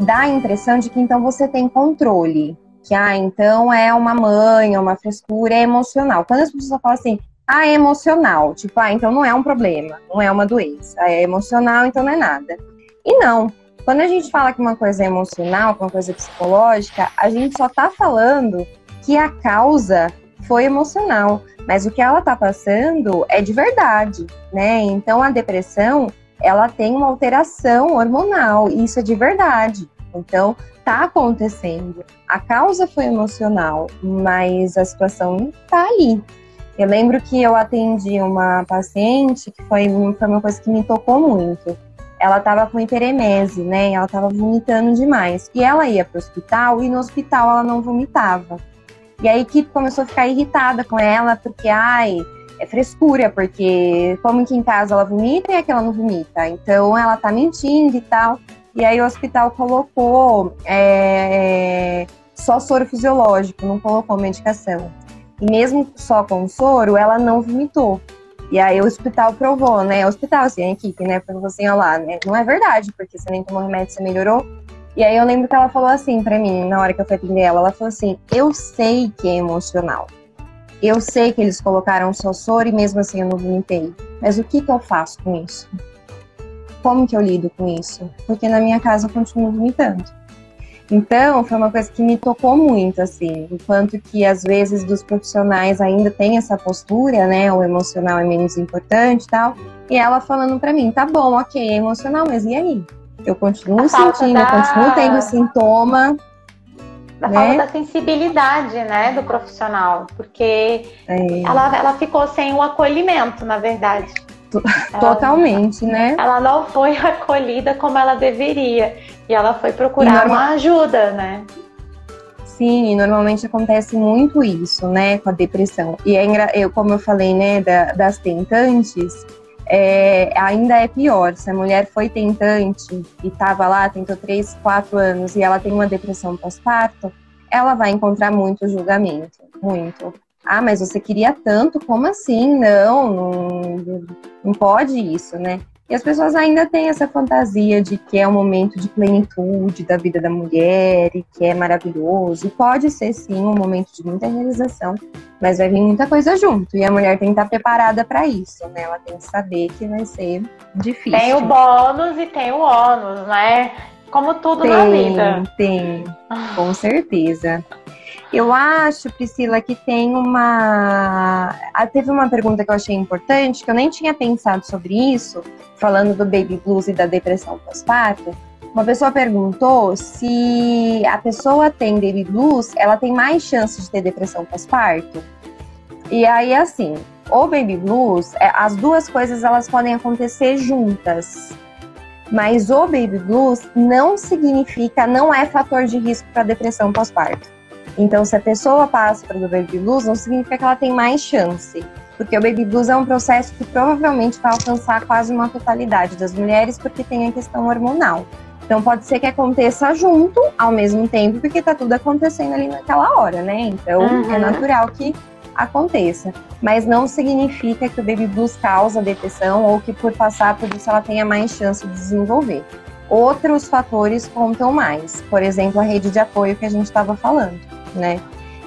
dá a impressão de que então você tem controle. Que, ah, então é uma mãe, uma frescura, é emocional. Quando as pessoas falam assim, ah, é emocional, tipo, ah, então não é um problema, não é uma doença, é emocional, então não é nada. E não, quando a gente fala que uma coisa é emocional, que uma coisa é psicológica, a gente só tá falando que a causa foi emocional, mas o que ela tá passando é de verdade, né? Então a depressão, ela tem uma alteração hormonal, e isso é de verdade. Então, tá acontecendo. A causa foi emocional, mas a situação tá ali. Eu lembro que eu atendi uma paciente que foi, foi uma coisa que me tocou muito ela estava com hiperemese, né? Ela estava vomitando demais. E ela ia para o hospital e no hospital ela não vomitava. E a equipe começou a ficar irritada com ela, porque, ai, é frescura, porque como que em casa ela vomita e aqui ela não vomita. Então ela tá mentindo e tal. E aí o hospital colocou é, só soro fisiológico, não colocou medicação. E mesmo só com soro, ela não vomitou. E aí o hospital provou, né? O hospital, assim, a equipe, né? Provou assim, ó lá, né? Não é verdade, porque você nem tomou remédio, você melhorou. E aí eu lembro que ela falou assim para mim, na hora que eu fui atender ela, ela falou assim, eu sei que é emocional. Eu sei que eles colocaram só soro e mesmo assim eu não vomitei. Mas o que que eu faço com isso? Como que eu lido com isso? Porque na minha casa eu continuo vomitando. Então, foi uma coisa que me tocou muito, assim, enquanto que às vezes dos profissionais ainda tem essa postura, né, o emocional é menos importante e tal, e ela falando para mim, tá bom, ok, é emocional, mas e aí? Eu continuo a sentindo, da... eu continuo tendo sintoma.
Da né? falta da sensibilidade, né, do profissional, porque é. ela, ela ficou sem o acolhimento, na verdade.
Totalmente, né?
Ela não foi acolhida como ela deveria. E ela foi procurar normal... uma ajuda, né?
Sim, e normalmente acontece muito isso, né, com a depressão. E é engra... eu, como eu falei, né, da, das tentantes, é, ainda é pior. Se a mulher foi tentante e estava lá, tentou três, quatro anos e ela tem uma depressão pós-parto, ela vai encontrar muito julgamento, muito. Ah, mas você queria tanto, como assim? Não, não, não pode isso, né? E as pessoas ainda têm essa fantasia de que é um momento de plenitude da vida da mulher e que é maravilhoso. E pode ser sim um momento de muita realização, mas vai vir muita coisa junto. E a mulher tem que estar preparada para isso, né? Ela tem que saber que vai ser difícil.
Tem o bônus e tem o ônus, né? Como tudo
tem,
na vida.
Tem, com certeza. Eu acho, Priscila, que tem uma. Ah, teve uma pergunta que eu achei importante, que eu nem tinha pensado sobre isso, falando do baby blues e da depressão pós-parto. Uma pessoa perguntou se a pessoa tem baby blues, ela tem mais chance de ter depressão pós-parto. E aí, assim, o baby blues, é, as duas coisas elas podem acontecer juntas. Mas o baby blues não significa, não é fator de risco para depressão pós-parto. Então, se a pessoa passa para o baby blues, não significa que ela tem mais chance, porque o baby blues é um processo que provavelmente vai alcançar quase uma totalidade das mulheres, porque tem a questão hormonal. Então, pode ser que aconteça junto, ao mesmo tempo, porque está tudo acontecendo ali naquela hora, né? Então, uhum. é natural que aconteça. Mas não significa que o baby blues causa depressão ou que por passar por isso ela tenha mais chance de desenvolver. Outros fatores contam mais, por exemplo, a rede de apoio que a gente estava falando né?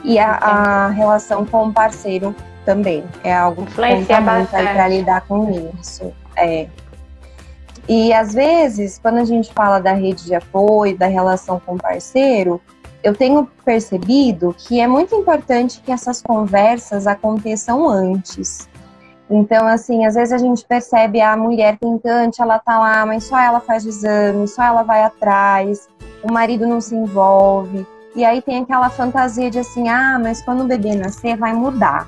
E a, a relação com o parceiro também é algo que conta muito para lidar com isso. É. E às vezes, quando a gente fala da rede de apoio, da relação com o parceiro, eu tenho percebido que é muito importante que essas conversas aconteçam antes. Então, assim, às vezes a gente percebe a mulher tentante, ela tá lá, mas só ela faz o exame, só ela vai atrás, o marido não se envolve. E aí tem aquela fantasia de assim, ah, mas quando o bebê nascer vai mudar.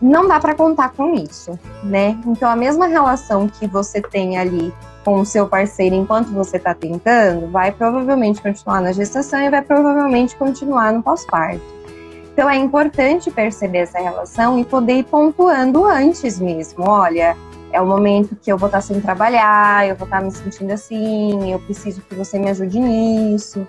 Não dá para contar com isso, né? Então a mesma relação que você tem ali com o seu parceiro enquanto você está tentando, vai provavelmente continuar na gestação e vai provavelmente continuar no pós-parto. Então é importante perceber essa relação e poder ir pontuando antes mesmo. Olha, é o momento que eu vou estar tá sem trabalhar, eu vou estar tá me sentindo assim, eu preciso que você me ajude nisso.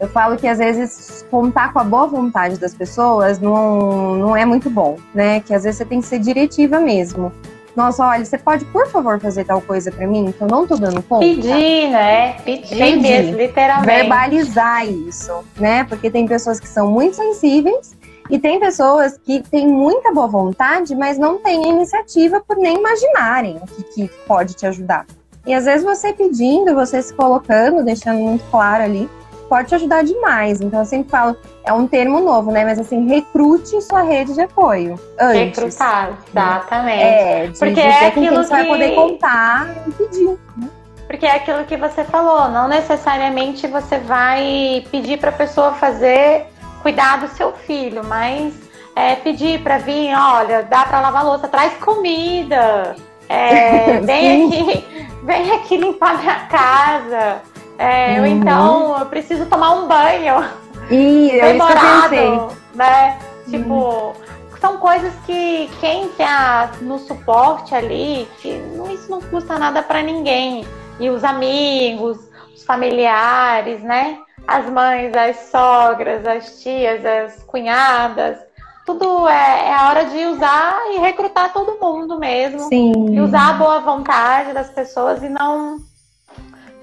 Eu falo que às vezes contar com a boa vontade das pessoas não, não é muito bom, né? Que às vezes você tem que ser diretiva mesmo. Nossa, olha, você pode, por favor, fazer tal coisa para mim, que eu não tô dando conta?
Pedir, né? Pedir, Pedir mesmo, literalmente.
Verbalizar isso, né? Porque tem pessoas que são muito sensíveis e tem pessoas que têm muita boa vontade, mas não têm iniciativa por nem imaginarem o que, que pode te ajudar. E às vezes você pedindo, você se colocando, deixando muito claro ali, pode te ajudar demais. Então eu sempre falo, é um termo novo, né? Mas assim, recrute sua rede de apoio. Antes,
Recrutar, exatamente.
É, de Porque é aquilo que você vai poder contar e pedir. Né?
Porque é aquilo que você falou, não necessariamente você vai pedir para a pessoa fazer cuidar do seu filho, mas é, pedir para vir, olha, dá para lavar louça, traz comida, é, vem aqui, vem aqui limpar minha casa, é, uhum. ou então eu preciso tomar um banho
Ih, demorado,
né? Tipo, uhum. são coisas que quem tá no suporte ali, que não, isso não custa nada para ninguém. E os amigos, os familiares, né? as mães, as sogras, as tias, as cunhadas. Tudo é, é a hora de usar e recrutar todo mundo mesmo.
Sim.
E usar a boa vontade das pessoas e não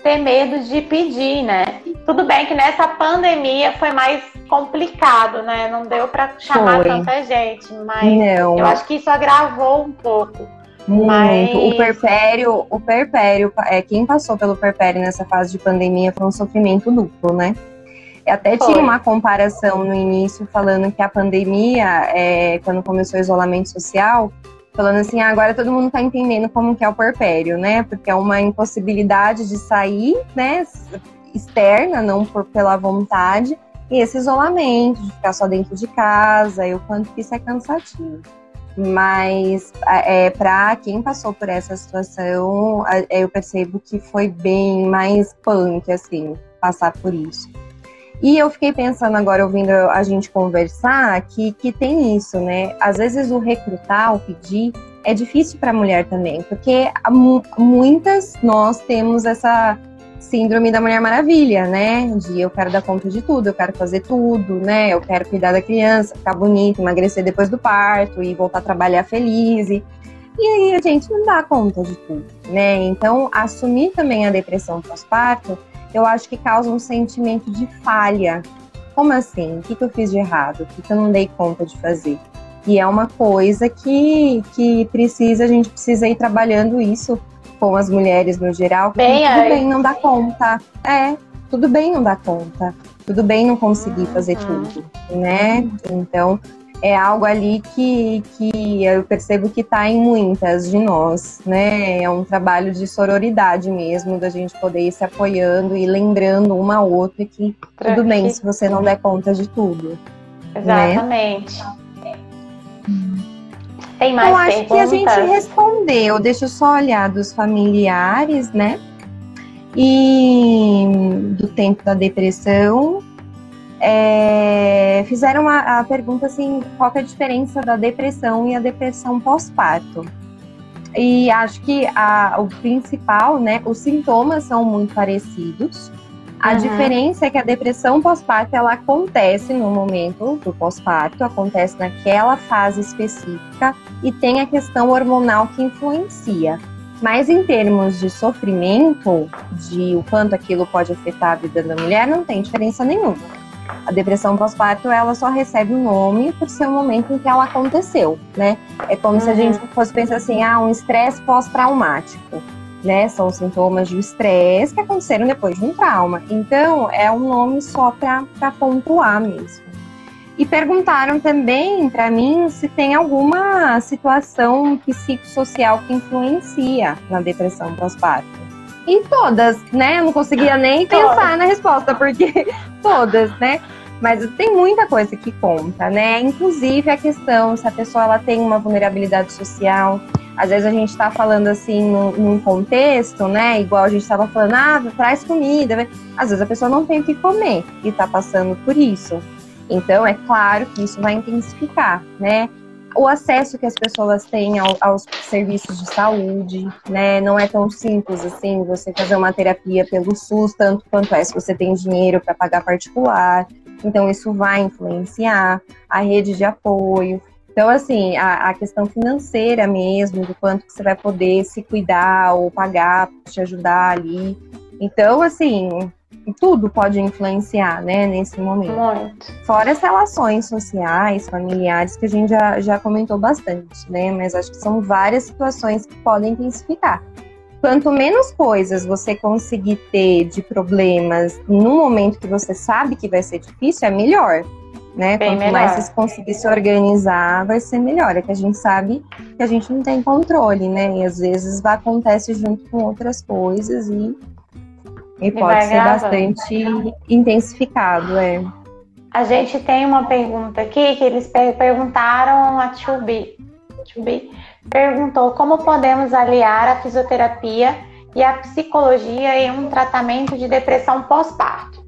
ter medo de pedir, né? Tudo bem que nessa pandemia foi mais complicado, né? Não deu para chamar foi. tanta gente, mas não. eu acho que isso agravou um pouco.
Muito. Mas... O perpério, o perpério, é, quem passou pelo perpério nessa fase de pandemia foi um sofrimento duplo, né? Eu até tinha uma comparação no início falando que a pandemia, é, quando começou o isolamento social, falando assim, ah, agora todo mundo está entendendo como que é o perpério, né? Porque é uma impossibilidade de sair, né, externa, não por pela vontade, e esse isolamento, de ficar só dentro de casa, e o quanto que isso é cansativo. Mas é, para quem passou por essa situação, eu percebo que foi bem mais punk, assim, passar por isso. E eu fiquei pensando agora, ouvindo a gente conversar, que, que tem isso, né? Às vezes o recrutar, o pedir, é difícil para a mulher também, porque muitas nós temos essa síndrome da Mulher Maravilha, né? De eu quero dar conta de tudo, eu quero fazer tudo, né? Eu quero cuidar da criança, ficar bonita, emagrecer depois do parto e voltar a trabalhar feliz. E, e aí a gente não dá conta de tudo, né? Então, assumir também a depressão pós-parto, eu acho que causa um sentimento de falha. Como assim? O que, que eu fiz de errado? O que, que eu não dei conta de fazer? E é uma coisa que, que precisa, a gente precisa ir trabalhando isso com as mulheres no geral, bem, tudo aí. bem não dá conta. É, tudo bem não dar conta. Tudo bem não conseguir fazer uhum. tudo, né? Então, é algo ali que, que eu percebo que está em muitas de nós, né? É um trabalho de sororidade mesmo, da gente poder ir se apoiando e lembrando uma a outra que tudo bem se você não der conta de tudo.
Né? Exatamente. Né? Tem mais Eu
acho perguntas? que a gente respondeu. Deixa eu só olhar dos familiares, né? E do tempo da depressão. É, fizeram a, a, pergunta assim, qual é a diferença da depressão e a depressão pós-parto? E acho que a, o principal, né, os sintomas são muito parecidos, a uhum. diferença é que a depressão pós-parto ela acontece no momento do pós-parto, acontece naquela fase específica e tem a questão hormonal que influencia. Mas em termos de sofrimento, de o quanto aquilo pode afetar a vida da mulher, não tem diferença nenhuma. A depressão pós-parto, ela só recebe o um nome por ser o momento em que ela aconteceu, né? É como uhum. se a gente uhum. fosse pensar assim, ah, um estresse pós-traumático né? São sintomas de estresse que aconteceram depois de um trauma. Então, é um nome só para pontuar mesmo. E perguntaram também para mim se tem alguma situação psicossocial que influencia na depressão pós-parto. E todas, né? Eu não conseguia nem pensar na resposta, porque todas, né? Mas tem muita coisa que conta, né? Inclusive a questão se a pessoa ela tem uma vulnerabilidade social, às vezes a gente está falando assim num, num, contexto, né? Igual a gente estava falando, ah, traz comida. Às vezes a pessoa não tem o que comer e está passando por isso. Então é claro que isso vai intensificar, né? O acesso que as pessoas têm ao, aos serviços de saúde, né? Não é tão simples assim você fazer uma terapia pelo SUS, tanto quanto é se você tem dinheiro para pagar particular. Então isso vai influenciar a rede de apoio, Então, assim, a, a, questão financeira mesmo, do quanto que você vai poder se cuidar ou pagar te ajudar ali. Então, assim, tudo pode influenciar, né, nesse momento.
Muito.
Fora as relações sociais, familiares, que a gente já, já comentou bastante, né, mas acho que são várias situações que podem intensificar. Quanto menos coisas você conseguir ter de problemas no momento que você sabe que vai ser difícil, é melhor né? Bem Quanto melhor. mais vocês conseguir se organizar, vai ser melhor. É que a gente sabe que a gente não tem controle, né? E às vezes vai acontece junto com outras coisas e, e, e pode ser gravando. bastante intensificado, é.
A gente tem uma pergunta aqui que eles perguntaram a Chubi. Chubi perguntou como podemos aliar a fisioterapia e a psicologia em um tratamento de depressão pós-parto.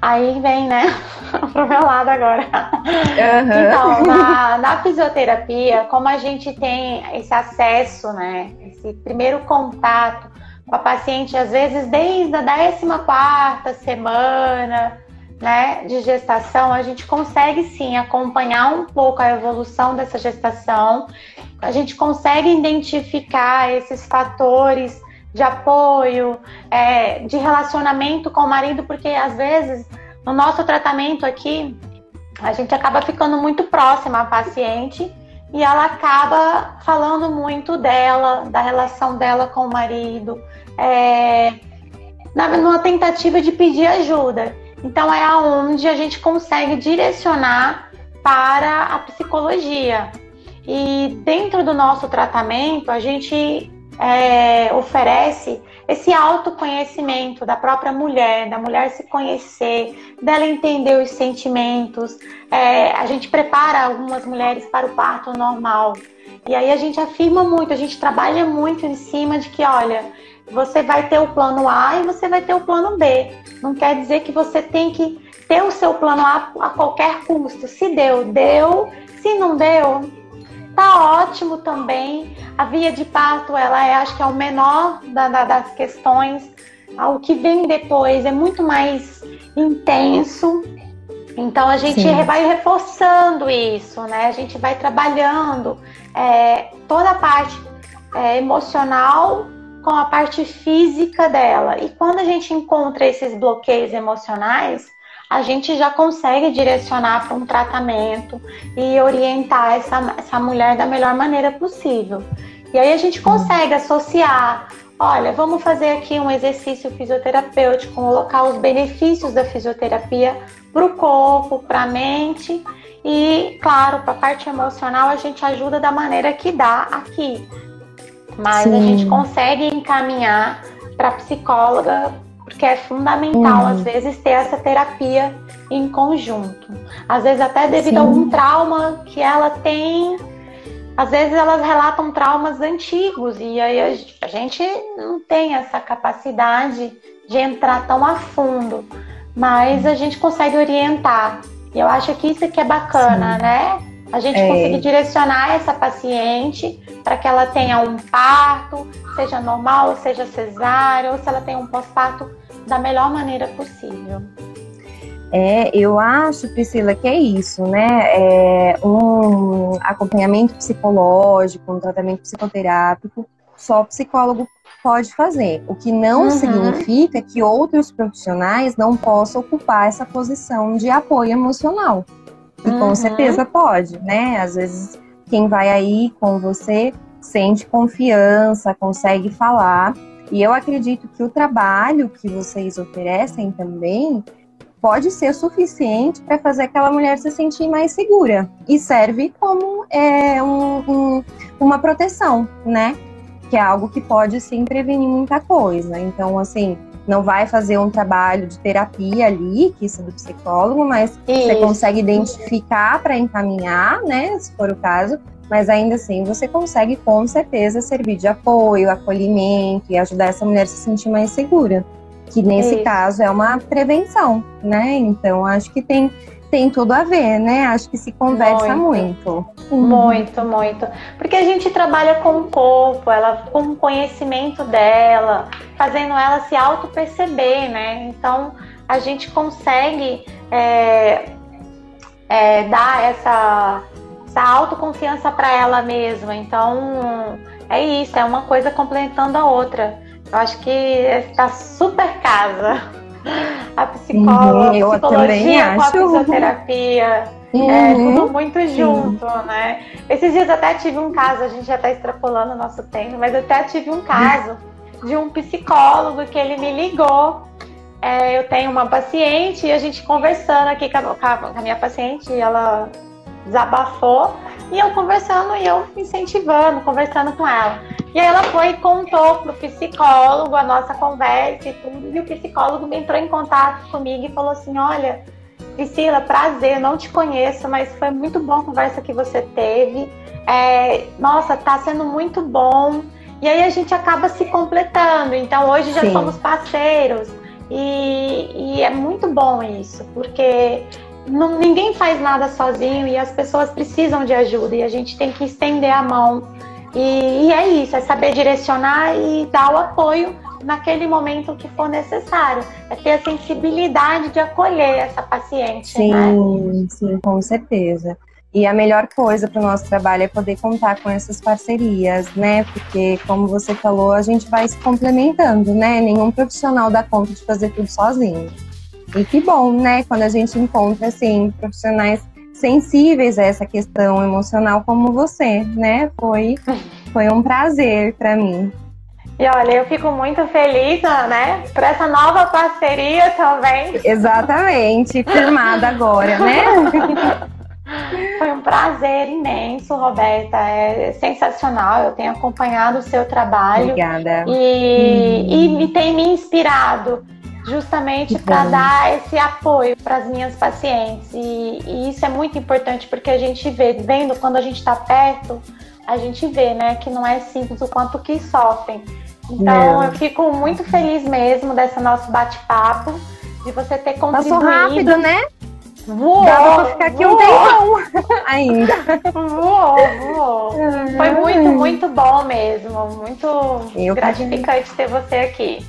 Aí vem, né, pro meu lado agora. Uhum. Então, na, na, fisioterapia, como a gente tem esse acesso, né, esse primeiro contato com a paciente, às vezes desde a 14 semana, né, de gestação, a gente consegue sim acompanhar um pouco a evolução dessa gestação, a gente consegue identificar esses fatores de apoio, é, de relacionamento com o marido, porque às vezes no nosso tratamento aqui a gente acaba ficando muito próxima à paciente e ela acaba falando muito dela, da relação dela com o marido, é, na, numa tentativa de pedir ajuda. Então é aonde a gente consegue direcionar para a psicologia. E dentro do nosso tratamento, a gente é, oferece esse autoconhecimento da própria mulher, da mulher se conhecer, dela entender os sentimentos. É, a gente prepara algumas mulheres para o parto normal. E aí a gente afirma muito, a gente trabalha muito em cima de que, olha, você vai ter o plano A e você vai ter o plano B. Não quer dizer que você tem que ter o seu plano A a qualquer custo. Se deu, deu. Se não deu, Tá ótimo também. A via de parto, ela é, acho que é o menor da, da, das questões. O que vem depois é muito mais intenso. Então a gente Sim. vai reforçando isso, né? A gente vai trabalhando é, toda a parte é, emocional com a parte física dela. E quando a gente encontra esses bloqueios emocionais, a gente já consegue direcionar para um tratamento e orientar essa, essa mulher da melhor maneira possível. E aí a gente consegue associar, olha, vamos fazer aqui um exercício fisioterapêutico, colocar os benefícios da fisioterapia para o corpo, para a mente e, claro, para a parte emocional a gente ajuda da maneira que dá aqui. Mas Sim. a gente consegue encaminhar para a psicóloga porque é fundamental, uhum. às vezes, ter essa terapia em conjunto. Às vezes, até devido Sim. a algum trauma que ela tem. Às vezes, elas relatam traumas antigos e aí a gente não tem essa capacidade de entrar tão a fundo, mas a gente consegue orientar. E eu acho que isso que é bacana, Sim. né? A gente é. conseguir direcionar essa paciente para que ela tenha um parto, seja normal, seja cesárea, ou se ela tem um pós-parto da melhor maneira possível.
É, eu acho, Priscila, que é isso, né? É um acompanhamento psicológico, um tratamento psicoterápico, só o psicólogo pode fazer. O que não uhum. significa que outros profissionais não possam ocupar essa posição de apoio emocional. E uhum. com certeza pode, né? Às vezes quem vai aí com você sente confiança, consegue falar. E eu acredito que o trabalho que vocês oferecem também pode ser suficiente para fazer aquela mulher se sentir mais segura e serve como é, um, um, uma proteção, né? Que é algo que pode sim prevenir muita coisa. Então, assim, não vai fazer um trabalho de terapia ali, que isso é do psicólogo, mas isso. você consegue identificar para encaminhar, né, se for o caso, mas ainda assim você consegue com certeza servir de apoio, acolhimento e ajudar essa mulher a se sentir mais segura. Que nesse isso. caso é uma prevenção, né? Então acho que tem tem tudo a ver, né? Acho que se conversa muito.
Muito, muito. muito. Porque a gente trabalha com o corpo, ela com o conhecimento dela, fazendo ela se auto-perceber, né? Então a gente consegue é, é, dar essa essa autoconfiança para ela mesma. Então, é isso, é uma coisa complementando a outra. Eu acho que está super casa. A psicóloga, uhum, a psicologia com a fisioterapia. Uhum. É tudo muito junto, Sim. né? Esses dias até tive um caso, a gente já está extrapolando o nosso tempo, mas até tive um caso de um psicólogo que ele me ligou. É, eu tenho uma paciente e a gente conversando aqui com a, com a minha paciente, ela desabafou e eu conversando e eu incentivando, conversando com ela. E aí ela foi e contou pro psicólogo a nossa conversa e tudo, e o psicólogo entrou em contato comigo e falou assim: olha, Priscila, prazer, não te conheço, mas foi muito bom a conversa que você teve. É, nossa, tá sendo muito bom. E aí a gente acaba se completando. Então hoje já Sim. somos parceiros. E, e, é muito bom isso, porque não, ninguém faz nada sozinho e as pessoas precisam de ajuda e a gente tem que estender a mão. E, e é isso, é saber direcionar e dar o apoio naquele momento que for necessário. É ter a sensibilidade de acolher essa paciente.
Sim, né? sim, com certeza. E a melhor coisa para o nosso trabalho é poder contar com essas parcerias, né? Porque, como você falou, a gente vai se complementando, né? Nenhum profissional dá conta de fazer tudo sozinho. E que bom, né? Quando a gente encontra, assim, profissionais sensíveis a essa questão emocional como você, né? Foi, foi um prazer para mim.
E olha, eu fico muito feliz, né, por essa nova parceria também.
Exatamente, firmada agora, né?
Foi um prazer imenso, Roberta. É sensacional. Eu tenho acompanhado o seu trabalho.
Obrigada.
E, hum. e tem me inspirado justamente para dar esse apoio para as minhas pacientes. E, e, isso é muito importante porque a gente vê, vendo quando a gente está perto, a gente vê, né, que não é simples o quanto que sofrem. Então, é. eu fico muito feliz mesmo desse nosso bate-papo, de você ter contribuído.
Passou rápido, né?
Voou,
Dava pra ficar aqui voou. um tempão ainda.
Voou, voou. Uhum. Foi muito, muito bom mesmo. Muito eu gratificante ter você aqui.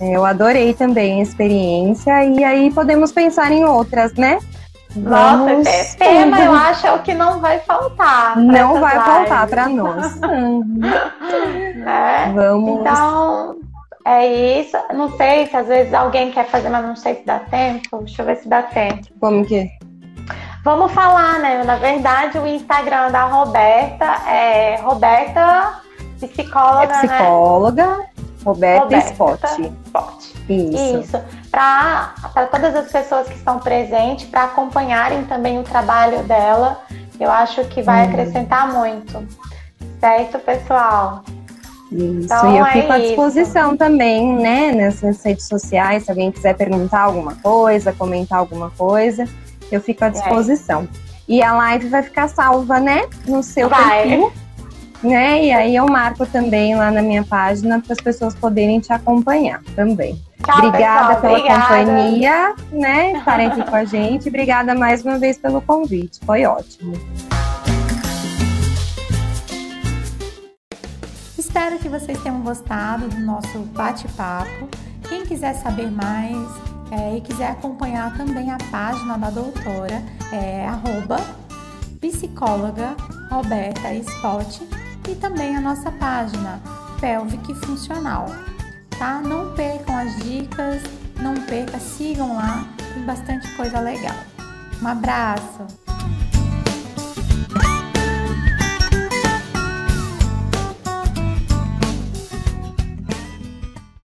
Eu adorei também a experiência e aí podemos pensar em outras, né?
Nossa, Vamos... É tema eu acho é o que não vai faltar.
Não vai lives. faltar para nós.
né? Vamos. Então, é isso. Não sei se às vezes alguém quer fazer, mas não sei se dá tempo. Deixa eu ver se dá tempo.
Como que?
Vamos falar, né? Na verdade, o Instagram da Roberta é Roberta Psicóloga. É
psicóloga. Né? Roberta, Roberta Spot.
Spot. Isso. Isso. Para todas as pessoas que estão presentes, para acompanharem também o trabalho dela, eu acho que vai hum. acrescentar muito. Certo, pessoal?
Isso, então, e eu fico é à disposição isso. também, né, nessas redes sociais, se alguém quiser perguntar alguma coisa, comentar alguma coisa, eu fico à é. disposição. É. E a live vai ficar salva, né, no seu vai. perfil né? E aí eu marco também lá na minha página para as pessoas poderem te acompanhar também.
Tchau,
obrigada
pessoal,
pela
obrigada.
companhia, né? Estarem aqui com a gente. Obrigada mais uma vez pelo convite. Foi ótimo.
Espero que vocês tenham gostado do nosso bate-papo. Quem quiser saber mais é, e quiser acompanhar também a página da doutora, é arroba psicóloga Roberta Spot e também a nossa página Pelvic Funcional, tá? Não percam as dicas, não percam, sigam lá, tem bastante coisa legal. Um abraço!